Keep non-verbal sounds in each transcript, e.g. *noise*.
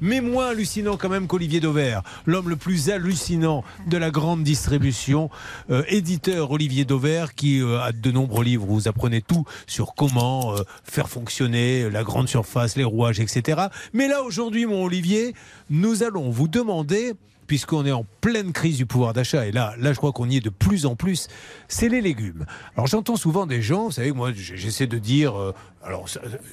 mais moins hallucinant quand même qu'Olivier Dauvert, l'homme le plus hallucinant de la grande distribution, euh, éditeur Olivier Dauvert qui euh, a de nombreux livres où vous apprenez tout sur comment euh, faire fonctionner la grande surface, les rouages, etc. Mais là aujourd'hui, mon Olivier, nous allons vous demander puisqu'on est en pleine crise du pouvoir d'achat, et là, là, je crois qu'on y est de plus en plus, c'est les légumes. Alors j'entends souvent des gens, vous savez, moi j'essaie de dire, euh, alors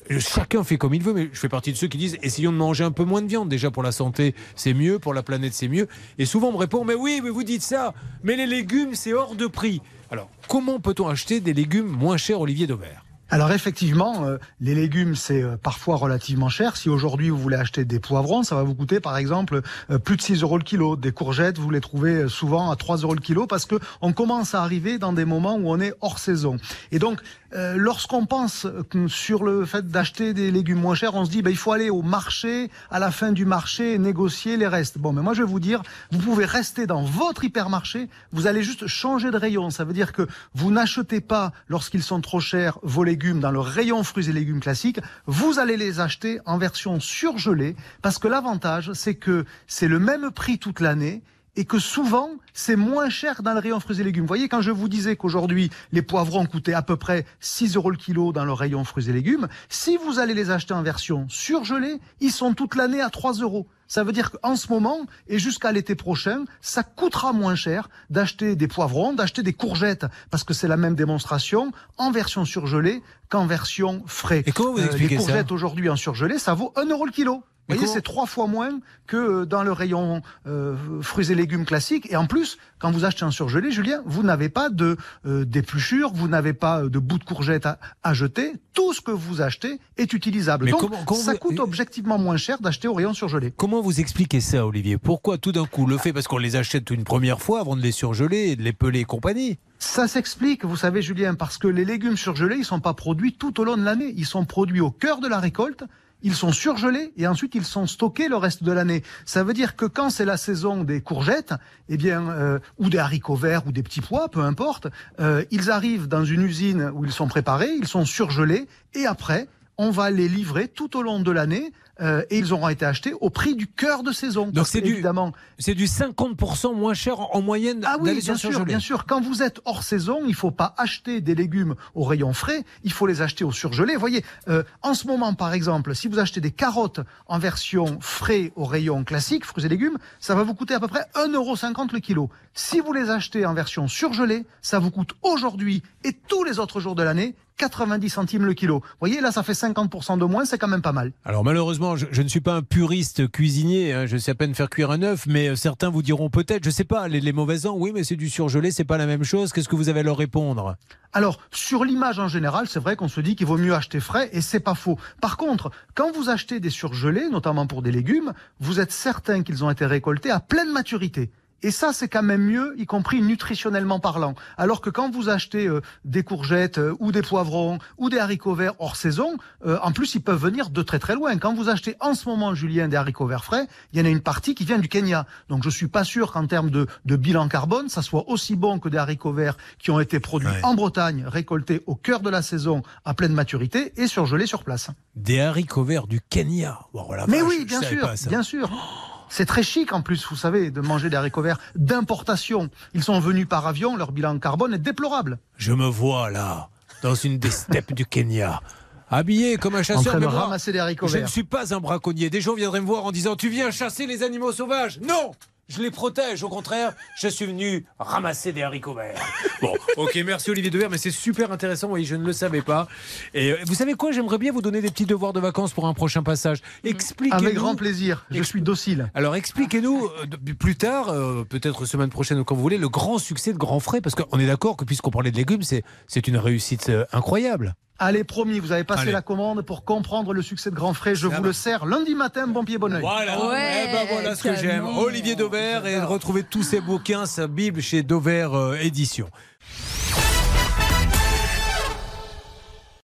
euh, chacun fait comme il veut, mais je fais partie de ceux qui disent, essayons de manger un peu moins de viande, déjà pour la santé c'est mieux, pour la planète c'est mieux, et souvent on me répond, mais oui, vous dites ça, mais les légumes c'est hors de prix. Alors comment peut-on acheter des légumes moins chers, Olivier Dauvert alors effectivement, euh, les légumes c'est euh, parfois relativement cher. Si aujourd'hui vous voulez acheter des poivrons, ça va vous coûter par exemple euh, plus de 6 euros le kilo. Des courgettes, vous les trouvez souvent à 3 euros le kilo parce que on commence à arriver dans des moments où on est hors saison. Et donc lorsqu'on pense sur le fait d'acheter des légumes moins chers, on se dit ben, il faut aller au marché à la fin du marché négocier les restes. Bon, mais moi je vais vous dire, vous pouvez rester dans votre hypermarché, vous allez juste changer de rayon. Ça veut dire que vous n'achetez pas lorsqu'ils sont trop chers vos légumes dans le rayon fruits et légumes classiques, vous allez les acheter en version surgelée parce que l'avantage, c'est que c'est le même prix toute l'année et que souvent, c'est moins cher dans le rayon fruits et légumes. Vous voyez, quand je vous disais qu'aujourd'hui, les poivrons coûtaient à peu près 6 euros le kilo dans le rayon fruits et légumes, si vous allez les acheter en version surgelée, ils sont toute l'année à 3 euros. Ça veut dire qu'en ce moment et jusqu'à l'été prochain, ça coûtera moins cher d'acheter des poivrons, d'acheter des courgettes, parce que c'est la même démonstration, en version surgelée qu'en version frais. Et comment vous euh, expliquez Les courgettes aujourd'hui en surgelé, ça vaut 1 euro le kilo. Vous voyez, c'est trois fois moins que euh, dans le rayon euh, fruits et légumes classiques. Et en plus, quand vous achetez un surgelé, Julien, vous n'avez pas de euh, d'épluchure, vous n'avez pas de bout de courgette à, jeter. Tout ce que vous achetez est utilisable. Mais Donc, ça coûte objectivement moins cher d'acheter au rayon surgelé. Comment vous expliquez ça, Olivier? Pourquoi tout d'un coup le fait parce qu'on les achète une première fois avant de les surgeler de les peler et compagnie? Ça s'explique, vous savez Julien, parce que les légumes surgelés, ils sont pas produits tout au long de l'année. Ils sont produits au cœur de la récolte ils sont surgelés et ensuite ils sont stockés le reste de l'année. Ça veut dire que quand c'est la saison des courgettes, eh bien, euh, ou des haricots verts ou des petits pois, peu importe, euh, ils arrivent dans une usine où ils sont préparés, ils sont surgelés et après on va les livrer tout au long de l'année euh, et ils auront été achetés au prix du cœur de saison. Donc c'est du, c'est du 50% moins cher en moyenne. Ah oui, bien sûr, bien sûr. Quand vous êtes hors saison, il faut pas acheter des légumes au rayon frais, il faut les acheter au surgelé. Vous voyez, euh, en ce moment, par exemple, si vous achetez des carottes en version frais au rayon classique, fruits et légumes, ça va vous coûter à peu près 1,50€ le kilo. Si vous les achetez en version surgelée, ça vous coûte aujourd'hui et tous les autres jours de l'année 90 centimes le kilo. Vous voyez, là, ça fait 50% de moins, c'est quand même pas mal. Alors malheureusement, je, ne suis pas un puriste cuisinier, hein, je sais à peine faire cuire un œuf, mais euh, certains vous diront peut-être, je sais pas, les, les mauvais ans, oui, mais c'est du surgelé, c'est pas la même chose. Qu'est-ce que vous avez à leur répondre? Alors, sur l'image en général, c'est vrai qu'on se dit qu'il vaut mieux acheter frais et c'est pas faux. Par contre, quand vous achetez des surgelés, notamment pour des légumes, vous êtes certain qu'ils ont été récoltés à pleine maturité. Et ça, c'est quand même mieux, y compris nutritionnellement parlant. Alors que quand vous achetez euh, des courgettes euh, ou des poivrons ou des haricots verts hors saison, euh, en plus, ils peuvent venir de très très loin. Quand vous achetez en ce moment, Julien, des haricots verts frais, il y en a une partie qui vient du Kenya. Donc je suis pas sûr qu'en termes de, de, bilan carbone, ça soit aussi bon que des haricots verts qui ont été produits en Bretagne, récoltés au cœur de la saison à pleine maturité et surgelés sur place. Des haricots verts du Kenya. Mais oui, bien sûr, bien sûr. C'est très chic en plus, vous savez, de manger des haricots verts d'importation. Ils sont venus par avion, leur bilan carbone est déplorable. Je me vois là, dans une des steppes du Kenya. Habillé comme un chasseur. En train de ramasser des haricots verts. Je ne suis pas un braconnier. Des gens viendraient me voir en disant Tu viens chasser les animaux sauvages Non je les protège. Au contraire, je suis venu ramasser des haricots verts. *laughs* Bon, ok, merci Olivier Devers, mais c'est super intéressant. Oui, je ne le savais pas. Et euh, vous savez quoi J'aimerais bien vous donner des petits devoirs de vacances pour un prochain passage. Expliquez-nous. Avec grand plaisir. Je suis docile. Alors, expliquez-nous euh, plus tard, euh, peut-être semaine prochaine ou quand vous voulez, le grand succès de Grand Frais, parce qu'on est d'accord que puisqu'on parlait de légumes, c'est une réussite incroyable. Allez, promis, vous avez passé la commande pour comprendre le succès de Grand Frais. Je vous le sers lundi matin, bon pied, bon oeil. Voilà, eh ben voilà ce que j'aime. Olivier Dauvert et retrouver tous ses bouquins, sa Bible chez Dauvert euh, Édition.